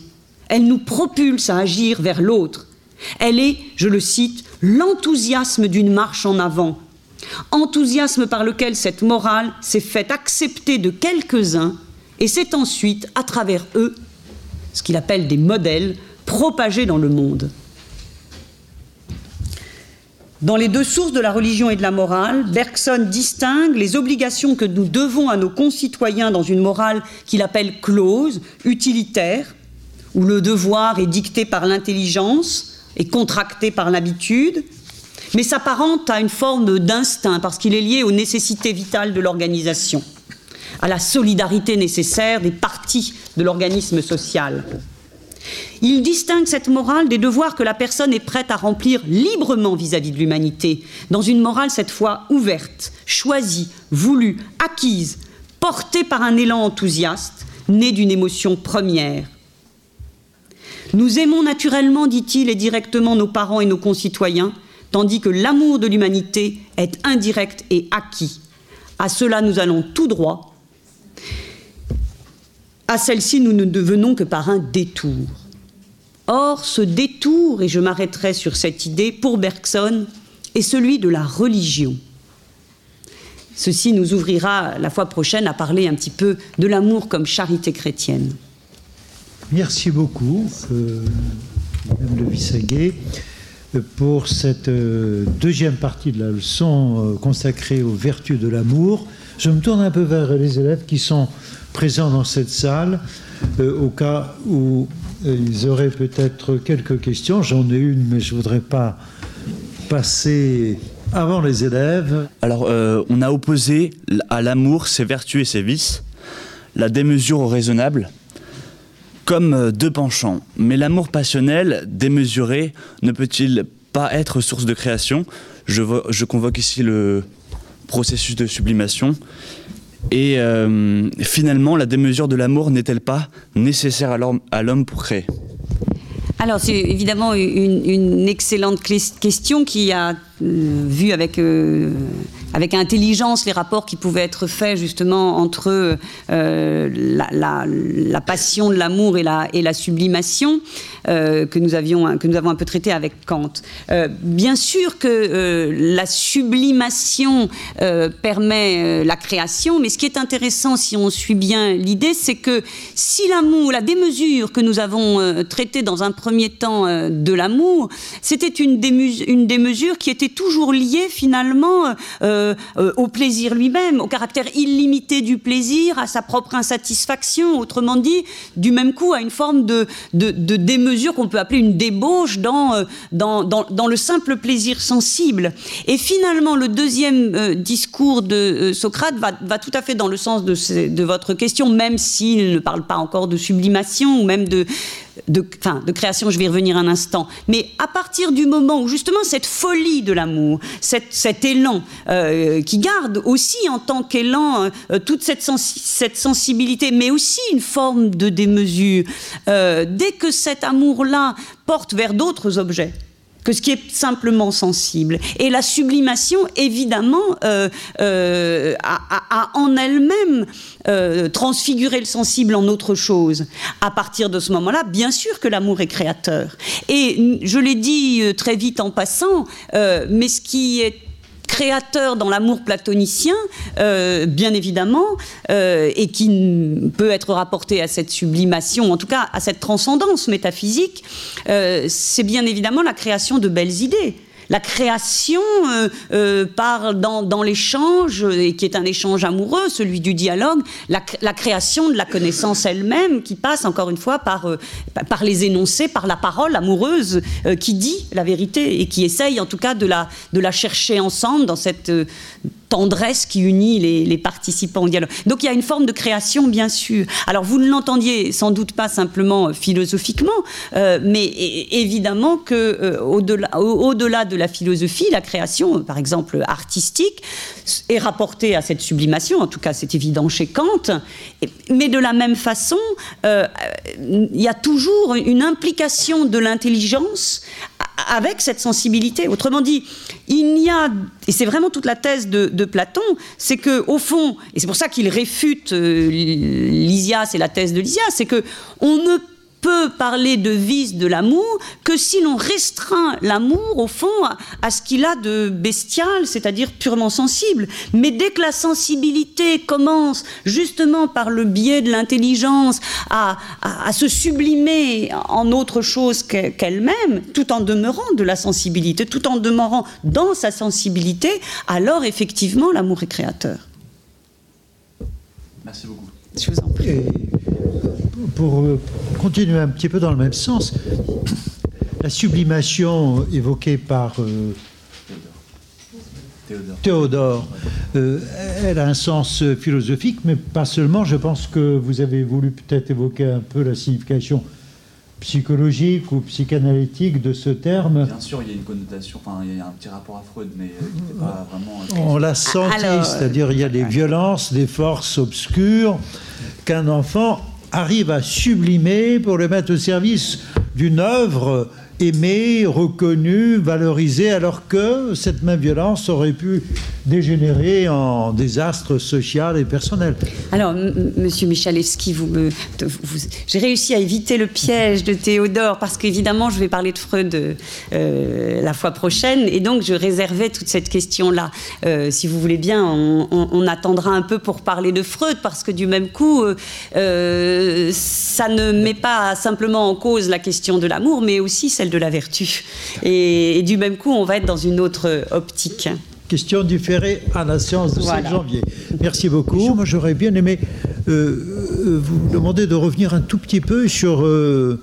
Elle nous propulse à agir vers l'autre. Elle est, je le cite, l'enthousiasme d'une marche en avant. Enthousiasme par lequel cette morale s'est faite accepter de quelques-uns et s'est ensuite, à travers eux, ce qu'il appelle des modèles, propagée dans le monde. Dans les deux sources de la religion et de la morale, Bergson distingue les obligations que nous devons à nos concitoyens dans une morale qu'il appelle close, utilitaire, où le devoir est dicté par l'intelligence et contracté par l'habitude, mais s'apparente à une forme d'instinct parce qu'il est lié aux nécessités vitales de l'organisation, à la solidarité nécessaire des parties de l'organisme social. Il distingue cette morale des devoirs que la personne est prête à remplir librement vis-à-vis de l'humanité, dans une morale cette fois ouverte, choisie, voulue, acquise, portée par un élan enthousiaste, né d'une émotion première. Nous aimons naturellement, dit-il, et directement nos parents et nos concitoyens, tandis que l'amour de l'humanité est indirect et acquis. À cela, nous allons tout droit. À celle-ci, nous ne devenons que par un détour. Or, ce détour, et je m'arrêterai sur cette idée, pour Bergson, est celui de la religion. Ceci nous ouvrira la fois prochaine à parler un petit peu de l'amour comme charité chrétienne. Merci beaucoup, euh, Madame de. Pour cette deuxième partie de la leçon consacrée aux vertus de l'amour. Je me tourne un peu vers les élèves qui sont présents dans cette salle, au cas où ils auraient peut-être quelques questions. J'en ai une, mais je ne voudrais pas passer avant les élèves. Alors, euh, on a opposé à l'amour ses vertus et ses vices, la démesure au raisonnable, comme euh, deux penchants. Mais l'amour passionnel, démesuré, ne peut-il pas être source de création? Je, convoque ici le processus de sublimation. Et euh, finalement, la démesure de l'amour n'est-elle pas nécessaire à l'homme pour créer? Alors c'est évidemment une, excellente question qui a euh, vu avec avec intelligence les rapports qui pouvaient être faits justement entre euh, la, passion de l'amour et la, sublimation euh, que, nous avions, que nous avons un peu traité avec Kant. Euh, bien sûr que la sublimation permet la création, mais ce qui est intéressant si on suit bien l'idée, c'est que si l'amour, la démesure que nous avons traitée dans un premier temps de l'amour, c'était une, démesure qui était toujours liée finalement euh, au plaisir lui-même, au caractère illimité du plaisir, à sa propre insatisfaction, autrement dit, du même coup à une forme de, démesure qu'on peut appeler une débauche dans, euh, dans, le simple plaisir sensible. Et finalement, le deuxième discours de Socrate va, tout à fait dans le sens de votre question, même s'il ne parle pas encore de sublimation ou même de, de, création, je vais y revenir un instant, mais à partir du moment où justement cette folie de l'amour, cet élan euh, qui garde aussi en tant qu'élan euh, toute cette, cette, sensibilité, mais aussi une forme de démesure, euh, dès que cet amour-là porte vers d'autres objets, que ce qui est simplement sensible. Et la sublimation, évidemment, euh, euh, a, en elle-même euh, transfiguré le sensible en autre chose. À partir de ce moment-là, bien sûr que l'amour est créateur. Et je l'ai dit très vite en passant, mais ce qui est créateur dans l'amour platonicien, euh, bien évidemment, euh, et qui peut être rapporté à cette sublimation, en tout cas à cette transcendance métaphysique, euh, c'est bien évidemment la création de belles idées. La création euh, euh, par dans, l'échange, et qui est un échange amoureux, celui du dialogue, la, création de la connaissance elle-même, qui passe encore une fois par, euh, par les énoncés, par la parole amoureuse qui dit la vérité et qui essaye en tout cas de la, de la chercher ensemble dans cette tendresse qui unit les, participants au dialogue. Donc il y a une forme de création, bien sûr. Alors vous ne l'entendiez sans doute pas simplement euh, philosophiquement, euh, mais évidemment que euh, au-delà, au-delà de la philosophie, la création, par exemple artistique, est rapportée à cette sublimation. En tout cas, c'est évident chez Kant. Mais de la même façon, il y a toujours une implication de l'intelligence avec cette sensibilité. Autrement dit, il n'y a, et c'est vraiment toute la thèse de, Platon, c'est que au fond, et c'est pour ça qu'il réfute euh, Lysias et la thèse de Lysias, c'est que on ne peut parler de vice de l'amour que si l'on restreint l'amour, au fond, à, ce qu'il a de bestial, c'est-à-dire purement sensible. Mais dès que la sensibilité commence, justement par le biais de l'intelligence, à, se sublimer en autre chose qu'elle-même, tout en demeurant de la sensibilité, tout en demeurant dans sa sensibilité, alors effectivement, l'amour est créateur. Merci beaucoup. Je vous en prie pour euh, continuer un petit peu dans le même sens, la sublimation évoquée par euh, Théodore, euh, elle a un sens philosophique, mais pas seulement. Je pense que vous avez voulu peut-être évoquer un peu la signification psychologique ou psychanalytique de ce terme. Bien sûr, il y a une connotation, enfin, il y a un petit rapport à Freud, mais qui n'était pas vraiment. On l'a senti, c'est-à-dire il y a des violences, des forces obscures qu'un enfant arrive à sublimer pour le mettre au service d'une œuvre aimée, reconnue, valorisée, alors que cette même violence aurait pu dégénérer en désastre social et personnel. Alors, Monsieur Michalewski, j'ai réussi à éviter le piège de Théodore parce qu'évidemment, je vais parler de Freud euh, la fois prochaine, et donc je réservais toute cette question-là. Euh, si vous voulez bien, on, attendra un peu pour parler de Freud parce que du même coup. Euh, ça ne met pas simplement en cause la question de l'amour, mais aussi celle de la vertu. Et, du même coup, on va être dans une autre optique. Question différée à la séance de 5 janvier. Merci beaucoup. Moi, j'aurais bien aimé euh, vous demander de revenir un tout petit peu sur euh,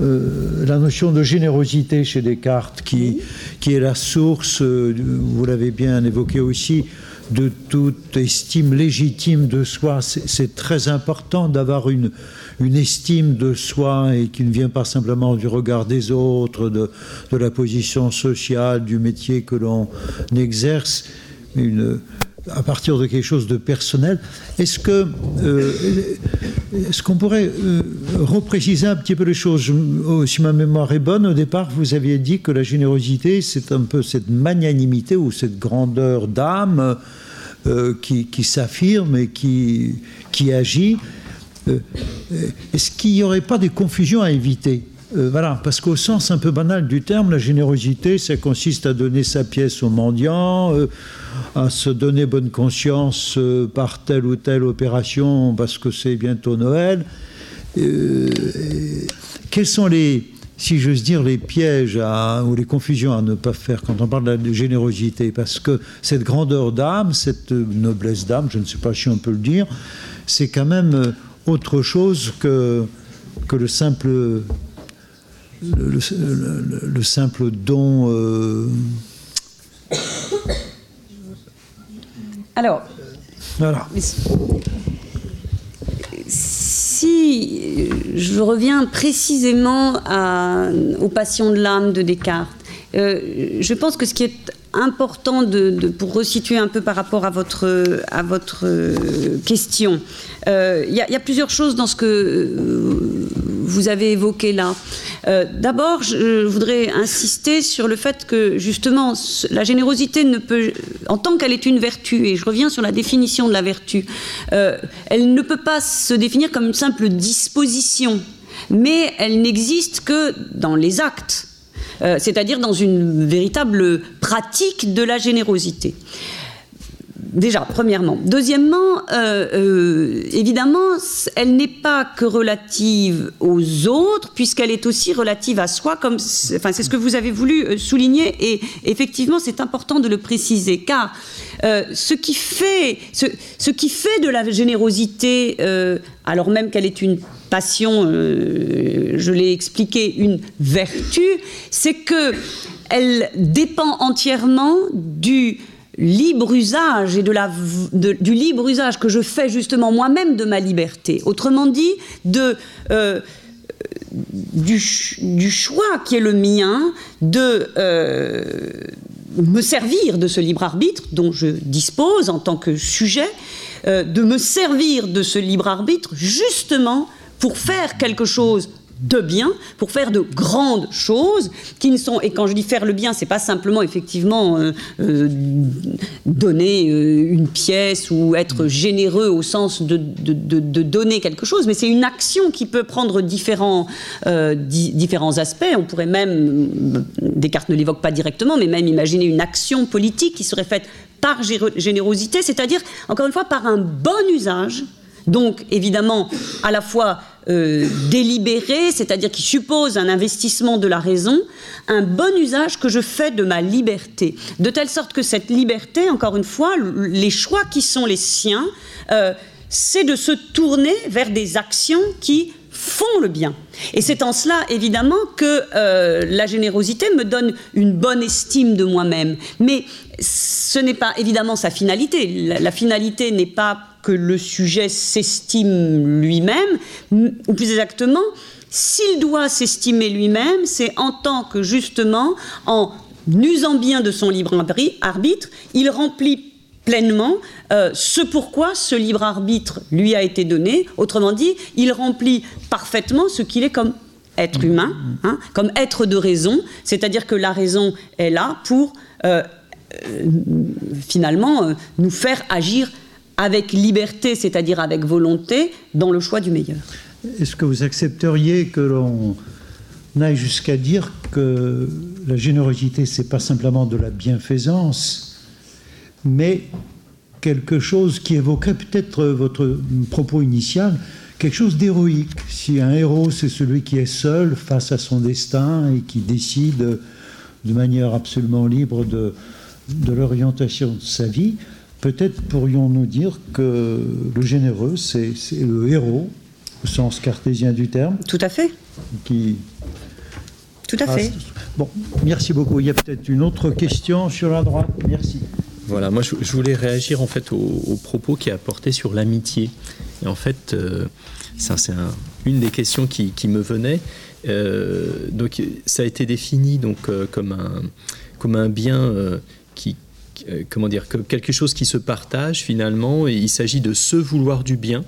la notion de générosité chez Descartes, qui, qui est la source, euh, vous l'avez bien évoqué aussi, de toute estime légitime de soi. C'est très important d'avoir une, une estime de soi et qui ne vient pas simplement du regard des autres, de, la position sociale, du métier que l'on exerce. À partir de quelque chose de personnel. Est-ce que euh, est-ce qu'on pourrait euh, repréciser un petit peu les choses? Oh, Si ma mémoire est bonne, au départ, vous aviez dit que la générosité, c'est un peu cette magnanimité ou cette grandeur d'âme euh, qui, qui s'affirme et qui, qui agit. Est-ce qu'il n'y aurait pas des confusions à éviter euh, voilà, parce qu'au sens un peu banal du terme, la générosité, ça consiste à donner sa pièce aux mendiants, euh, à se donner bonne conscience euh, par telle ou telle opération parce que c'est bientôt Noël. quels sont les, si j'ose dire, les pièges ou les confusions à ne pas faire quand on parle de générosité? Parce que cette grandeur d'âme, cette noblesse d'âme, je ne sais pas si on peut le dire, c'est quand même autre chose que, que le simple le, simple don. Euh, Alors. Voilà. Si je reviens précisément à, aux passions de l'âme de Descartes, euh, je pense que ce qui est important pour resituer un peu par rapport à votre, à votre question, euh, il y, a plusieurs choses dans ce que vous avez évoqué là. Euh, d'abord, je voudrais insister sur le fait que justement, la générosité ne peut, en tant qu'elle est une vertu, et je reviens sur la définition de la vertu, euh, elle ne peut pas se définir comme une simple disposition, mais elle n'existe que dans les actes. Euh, c'est-à-dire dans une véritable pratique de la générosité. Déjà, premièrement. Deuxièmement, euh, euh, évidemment, elle n'est pas que relative aux autres, puisqu'elle est aussi relative à soi, comme, enfin, c'est ce que vous avez voulu euh, souligner, et effectivement, c'est important de le préciser, car ce, qui fait, ce, qui fait de la générosité, alors même qu'elle est une passion, je l'ai expliqué, une vertu, c'est que elle dépend entièrement du libre usage et du libre usage que je fais justement moi-même de ma liberté. Autrement dit, euh, du, choix qui est le mien de euh, me servir de ce libre arbitre dont je dispose en tant que sujet, euh, de me servir de ce libre arbitre justement pour faire quelque chose de bien pour faire de grandes choses qui ne sont et quand je dis faire le bien c'est pas simplement effectivement euh, euh, donner euh, une pièce ou être généreux au sens de, donner quelque chose mais c'est une action qui peut prendre différents différents aspects. On pourrait même Descartes ne l'évoque pas directement mais même imaginer une action politique qui serait faite par générosité c'est-à-dire encore une fois par un bon usage. Donc évidemment à la fois euh, délibéré, c'est-à-dire qui suppose un investissement de la raison, un bon usage que je fais de ma liberté. De telle sorte que cette liberté, encore une fois, les choix qui sont les siens, euh, c'est de se tourner vers des actions qui font le bien. Et c'est en cela, évidemment, que euh, la générosité me donne une bonne estime de moi-même. Mais ce n'est pas évidemment sa finalité. la finalité n'est pas que le sujet s'estime lui-même, ou plus exactement, s'il doit s'estimer lui-même, c'est en tant que justement, en usant bien de son libre arbitre, il remplit pleinement euh, ce pourquoi ce libre arbitre lui a été donné. Autrement dit, il remplit parfaitement ce qu'il est comme être humain, hein, comme être de raison, c'est-à-dire que la raison est là pour euh, euh, finalement nous faire agir avec liberté, c'est-à-dire avec volonté, dans le choix du meilleur. Est-ce que vous accepteriez que l'on aille jusqu'à dire que la générosité, c'est pas simplement de la bienfaisance, mais quelque chose qui évoquerait peut-être votre propos initial, quelque chose d'héroïque? Si un héros, c'est celui qui est seul face à son destin et qui décide de manière absolument libre de, de l'orientation de sa vie, peut-être pourrions-nous dire que le généreux, c'est le héros, au sens cartésien du terme. Tout à fait. Qui Tout à fait. Bon, merci beaucoup. Il y a peut-être une autre question sur la droite. Merci. Voilà, moi je, voulais réagir en fait aux, propos qui a apporté sur l'amitié. Et en fait, euh, ça c'est une des questions qui, me venait. Euh, donc ça a été défini donc euh, comme un comme un bien qui comment dire quelque chose qui se partage finalement. Et il s'agit de se vouloir du bien.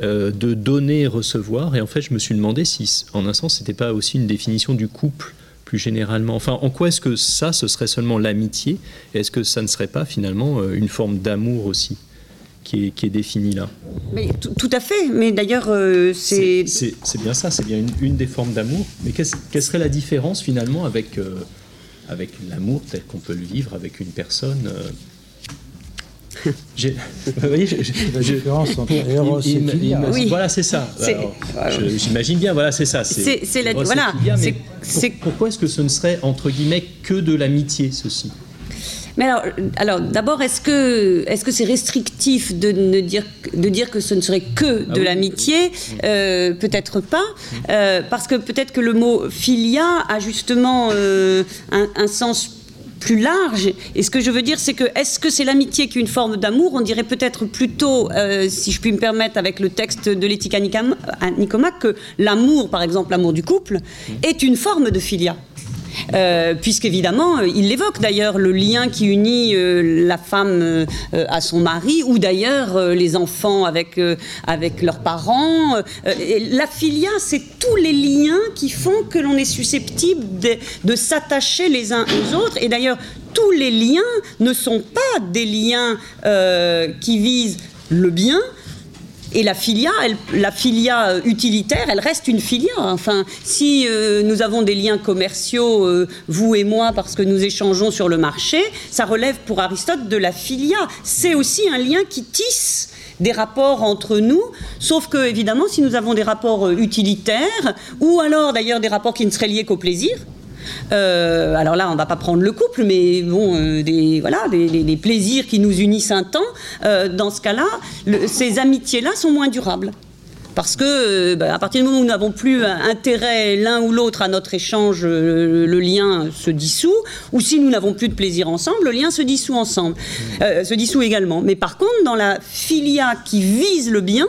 de donner et recevoir. Et en fait, je me suis demandé si, en un sens, c'était pas aussi une définition du couple généralement Enfin, en quoi est-ce que ça, ce serait seulement l'amitié Est-ce que ça ne serait pas finalement euh, une forme d'amour aussi qui est, qui est définie là? Mais, tout, à fait, mais d'ailleurs euh, c'est... C'est bien ça, c'est bien une, des formes d'amour. Mais quelle serait la différence finalement avec, euh, avec l'amour tel qu'on peut le vivre avec une personne j'ai, la différence entre Eros et Philia. Voilà, c'est ça. j'imagine bien, voilà, c'est ça. C'est, la, voilà. pourquoi est-ce que ce ne serait entre guillemets que de l'amitié, ceci? Mais alors, alors d'abord, est-ce que est-ce que c'est restrictif de ne dire de dire que ce ne serait que de ah l'amitié? Euh, Peut-être pas, euh, parce que peut-être que le mot filia a justement euh, un, un sens plus large. Et ce que je veux dire, c'est que est-ce que c'est l'amitié qui est une forme d'amour? On dirait peut-être plutôt, euh, si je puis me permettre, avec le texte de l'éthique à Nicomaque, que l'amour, par exemple, l'amour du couple, est une forme de filia. Euh, puisqu'évidemment, euh, il évoque d'ailleurs le lien qui unit euh, la femme à son mari, ou d'ailleurs les enfants avec, avec leurs parents. la filia, c'est tous les liens qui font que l'on est susceptible de, de s'attacher les uns aux autres. Et d'ailleurs, tous les liens ne sont pas des liens qui visent le bien, et la filia, la filia euh, utilitaire, elle reste une filia. Enfin, si euh, nous avons des liens commerciaux, euh, vous et moi, parce que nous échangeons sur le marché, ça relève pour Aristote de la filia. C'est aussi un lien qui tisse des rapports entre nous, sauf que, évidemment, si nous avons des rapports utilitaires, ou alors d'ailleurs des rapports qui ne seraient liés qu'au plaisir, euh, alors là, on ne va pas prendre le couple, mais bon, euh, des, voilà, des, plaisirs qui nous unissent un temps. Euh, dans ce cas-là, ces amitiés-là sont moins durables. Parce que bah, à partir du moment où nous n'avons plus intérêt l'un ou l'autre à notre échange, le, lien se dissout. Ou si nous n'avons plus de plaisir ensemble, le lien se dissout ensemble, se dissout également. Mais par contre, dans la filia qui vise le bien,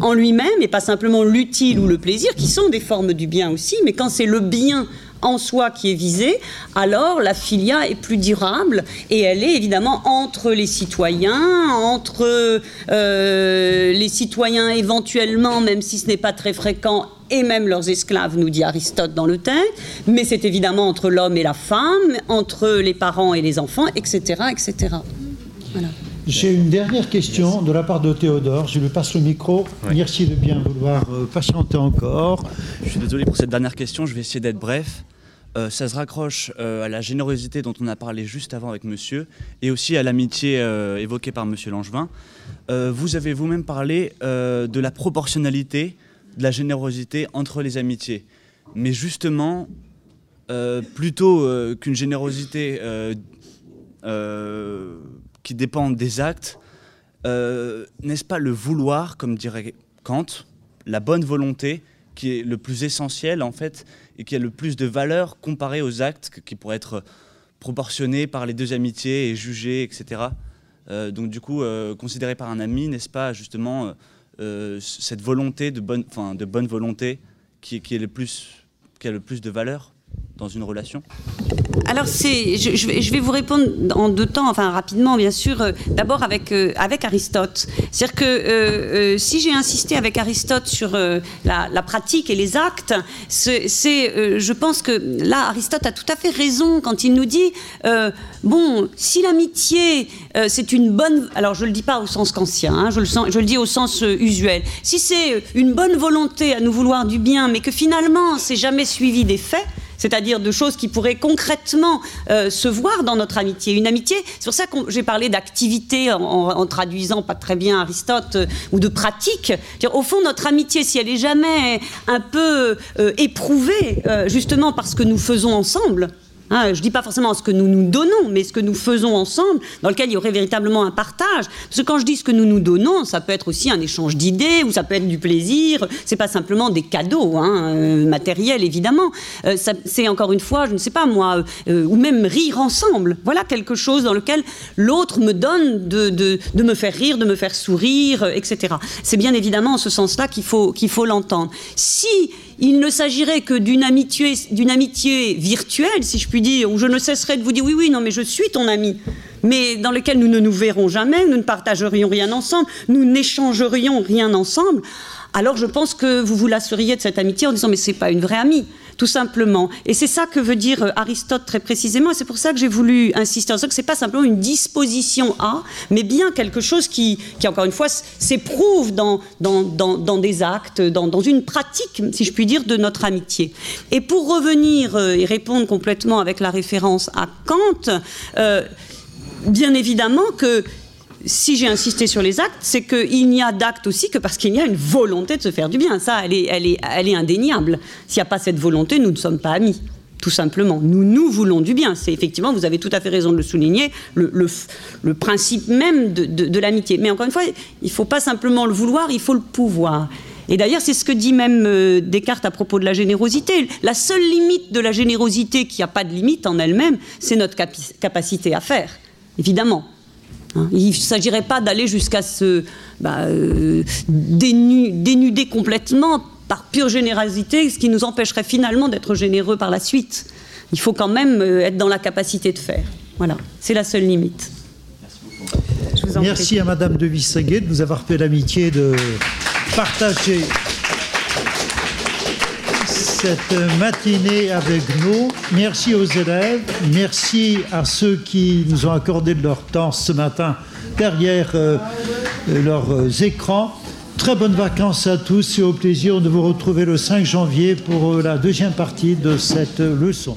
en lui-même, et pas simplement l'utile ou le plaisir, qui sont des formes du bien aussi, mais quand c'est le bien en soi qui est visée, alors la filia est plus durable et elle est évidemment entre les citoyens, entre euh, les citoyens éventuellement, même si ce n'est pas très fréquent, et même leurs esclaves, nous dit Aristote dans le texte, mais c'est évidemment entre l'homme et la femme, entre les parents et les enfants, etc. etc. J'ai une dernière question de la part de Théodore. Je lui passe le micro. Merci de bien vouloir euh, patienter encore. Je suis désolé pour cette dernière question. Je vais essayer d'être bref. Euh, ça se raccroche euh, à la générosité dont on a parlé juste avant avec monsieur et aussi à l'amitié euh, évoquée par monsieur Langevin. vous avez vous-même parlé de la proportionnalité de la générosité entre les amitiés. Mais justement, plutôt qu'une générosité qui dépend des actes, n'est-ce pas le vouloir, comme dirait Kant, la bonne volonté qui est le plus essentiel en fait et qui a le plus de valeur comparé aux actes qui pourraient être proportionnés par les deux amitiés et jugés, etc. Euh, donc du coup, euh, considéré par un ami, n'est-ce pas justement euh, cette volonté de bonne, de bonne volonté qui, qui, est le plus, qui a le plus de valeur? Dans une relation alors c'est, je, vais vous répondre en deux temps, enfin rapidement bien sûr. Euh, d'abord avec euh, avec Aristote, c'est-à-dire que euh, si j'ai insisté avec Aristote sur la, pratique et les actes, c'est, je pense que là Aristote a tout à fait raison quand il nous dit bon si l'amitié c'est une bonne, alors je le dis pas au sens qu'ancien, hein, je le sens, je le dis au sens usuel. Si c'est une bonne volonté à nous vouloir du bien, mais que finalement c'est jamais suivi des faits c'est-à-dire de choses qui pourraient concrètement euh, se voir dans notre amitié. Une amitié, c'est pour ça que j'ai parlé d'activité en, traduisant pas très bien Aristote euh, ou de pratique. Au fond, notre amitié, si elle est jamais un peu euh, éprouvée, justement parce que nous faisons ensemble, Hein, je ne dis pas forcément ce que nous nous donnons, mais ce que nous faisons ensemble, dans lequel il y aurait véritablement un partage. Parce que quand je dis ce que nous nous donnons, ça peut être aussi un échange d'idées, ou ça peut être du plaisir. C'est pas simplement des cadeaux hein, euh, matériels, évidemment. Euh, c'est encore une fois, je ne sais pas moi, euh, ou même rire ensemble. Voilà quelque chose dans lequel l'autre me donne de, me faire rire, de me faire sourire, etc. C'est bien évidemment en ce sens-là qu'il faut qu'il faut l'entendre. Si il ne s'agirait que d'une amitié, d'une amitié virtuelle, si je puis dire, où je ne cesserai de vous dire oui, oui, non, mais je suis ton ami, mais dans lequel nous ne nous verrons jamais, nous ne partagerions rien ensemble, nous n'échangerions rien ensemble. Alors je pense que vous vous lasseriez de cette amitié en disant mais c'est pas une vraie amie tout simplement. Et c'est ça que veut dire euh, Aristote très précisément, et c'est pour ça que j'ai voulu insister en ça, que c'est pas simplement une disposition à, mais bien quelque chose qui, qui encore une fois, s'éprouve dans, dans, dans, des actes, dans, dans, une pratique, si je puis dire, de notre amitié. Et pour revenir euh, et répondre complètement avec la référence à Kant, euh, bien évidemment que si j'ai insisté sur les actes, c'est qu'il n'y a d'actes aussi que parce qu'il y a une volonté de se faire du bien. Ça, elle est, indéniable. S'il n'y a pas cette volonté, nous ne sommes pas amis. Tout simplement. Nous, nous voulons du bien. C'est effectivement, vous avez tout à fait raison de le souligner, le, le, principe même de, de, l'amitié. Mais encore une fois, il ne faut pas simplement le vouloir, il faut le pouvoir. Et d'ailleurs, c'est ce que dit même euh, Descartes à propos de la générosité. La seule limite de la générosité, qui n'a pas de limite en elle-même, c'est notre capacité à faire, évidemment. Hein. Il ne s'agirait pas d'aller jusqu'à se bah, euh, dénuder complètement par pure générosité, ce qui nous empêcherait finalement d'être généreux par la suite. Il faut quand même euh, être dans la capacité de faire. Voilà, c'est la seule limite. Merci à Madame de Vissaguet de nous avoir fait l'amitié de partager cette matinée avec nous. Merci aux élèves, merci à ceux qui nous ont accordé de leur temps ce matin derrière euh, leurs écrans. Très bonnes vacances à tous et au plaisir de vous retrouver le 5 janvier pour euh, la deuxième partie de cette leçon.